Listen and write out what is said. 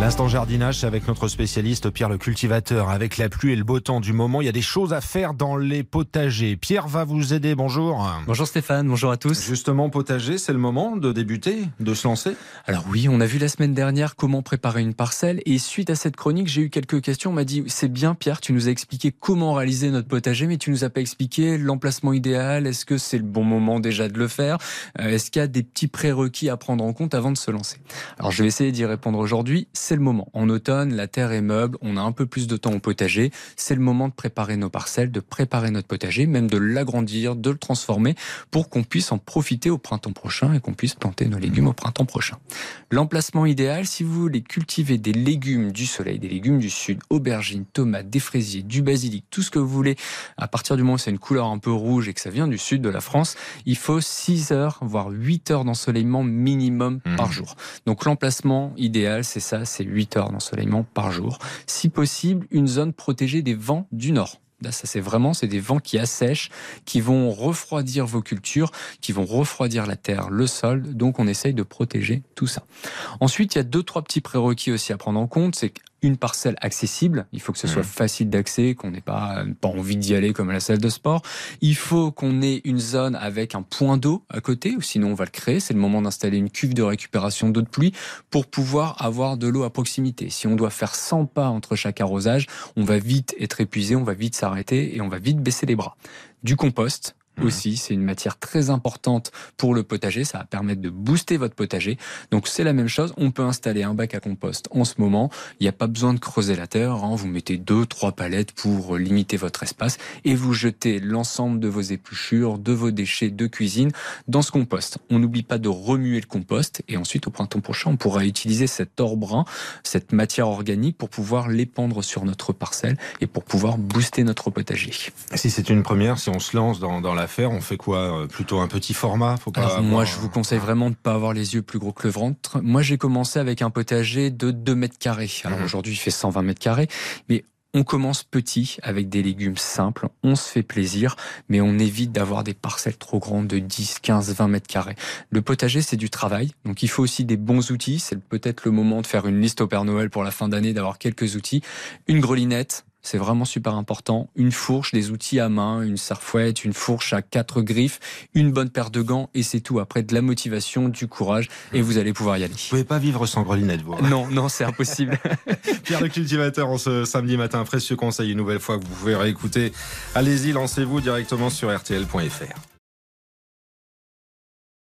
L'instant jardinage, c'est avec notre spécialiste Pierre le cultivateur. Avec la pluie et le beau temps du moment, il y a des choses à faire dans les potagers. Pierre va vous aider, bonjour. Bonjour Stéphane, bonjour à tous. Justement, potager, c'est le moment de débuter, de se lancer Alors oui, on a vu la semaine dernière comment préparer une parcelle et suite à cette chronique, j'ai eu quelques questions. On m'a dit, c'est bien Pierre, tu nous as expliqué comment réaliser notre potager, mais tu nous as pas expliqué l'emplacement idéal. Est-ce que c'est le bon moment déjà de le faire? Euh, Est-ce qu'il y a des petits prérequis à prendre en compte avant de se lancer? Alors je vais essayer d'y répondre aujourd'hui. C'est le moment. En automne, la terre est meuble, on a un peu plus de temps au potager. C'est le moment de préparer nos parcelles, de préparer notre potager, même de l'agrandir, de le transformer pour qu'on puisse en profiter au printemps prochain et qu'on puisse planter nos légumes au printemps prochain. L'emplacement idéal, si vous voulez cultiver des légumes du soleil, des légumes du sud, aubergines, tomates, des fraisiers, du basilic, tout ce que vous voulez, à partir du moment où c'est une couleur un peu rouge et que ça vient du sud de la France, il faut 6 heures, voire 8 heures d'ensoleillement minimum Mhm. par jour. Donc l'emplacement idéal, c'est ça, c'est 8 heures d'ensoleillement par jour. Si possible, une zone protégée des vents du nord. Ça c'est vraiment, c'est des vents qui assèchent, qui vont refroidir vos cultures, qui vont refroidir la terre, le sol. Donc on essaye de protéger tout ça. Ensuite, il y a deux, trois petits prérequis aussi à prendre en compte. C'est une parcelle accessible. Il faut que ce soit Mhm. facile d'accès, qu'on n'ait pas, pas envie d'y aller comme à la salle de sport. Il faut qu'on ait une zone avec un point d'eau à côté, ou sinon on va le créer. C'est le moment d'installer une cuve de récupération d'eau de pluie pour pouvoir avoir de l'eau à proximité. Si on doit faire 100 pas entre chaque arrosage, on va vite être épuisé, on va vite s'arrêter et on va vite baisser les bras. Du compost. Mhm. Aussi, c'est une matière très importante pour le potager. Ça va permettre de booster votre potager. Donc c'est la même chose. On peut installer un bac à compost en ce moment. Il n'y a pas besoin de creuser la terre. hein. Vous mettez deux, trois palettes pour limiter votre espace et vous jetez l'ensemble de vos épluchures, de vos déchets de cuisine dans ce compost. On n'oublie pas de remuer le compost et ensuite au printemps prochain, on pourra utiliser cet or brun, cette matière organique pour pouvoir l'épandre sur notre parcelle et pour pouvoir booster notre potager. Si c'est une première, si on se lance dans, dans l'affaire, on fait quoi Euh, Plutôt un petit format Faut pas Alors avoir moi, je vous conseille vraiment de ne pas avoir les yeux plus gros que le ventre. Moi, j'ai commencé avec un potager de 2 mètres carrés. Alors Mhm. aujourd'hui, il fait 120 mètres carrés, mais on commence petit avec des légumes simples, on se fait plaisir, mais on évite d'avoir des parcelles trop grandes de 10, 15, 20 mètres carrés. Le potager, c'est du travail, donc il faut aussi des bons outils. C'est peut-être le moment de faire une liste au Père Noël pour la fin d'année, d'avoir quelques outils. Une grelinette, c'est vraiment super important. Une fourche, des outils à main, une serfouette, une fourche à quatre griffes, une bonne paire de gants et c'est tout. Après de la motivation, du courage et vous allez pouvoir y aller. Vous pouvez pas vivre sans grelinette, vous. Non, non, c'est impossible. Pierre le cultivateur, en ce samedi matin, précieux conseil une nouvelle fois que vous pouvez réécouter. Allez-y, lancez-vous directement sur rtl.fr.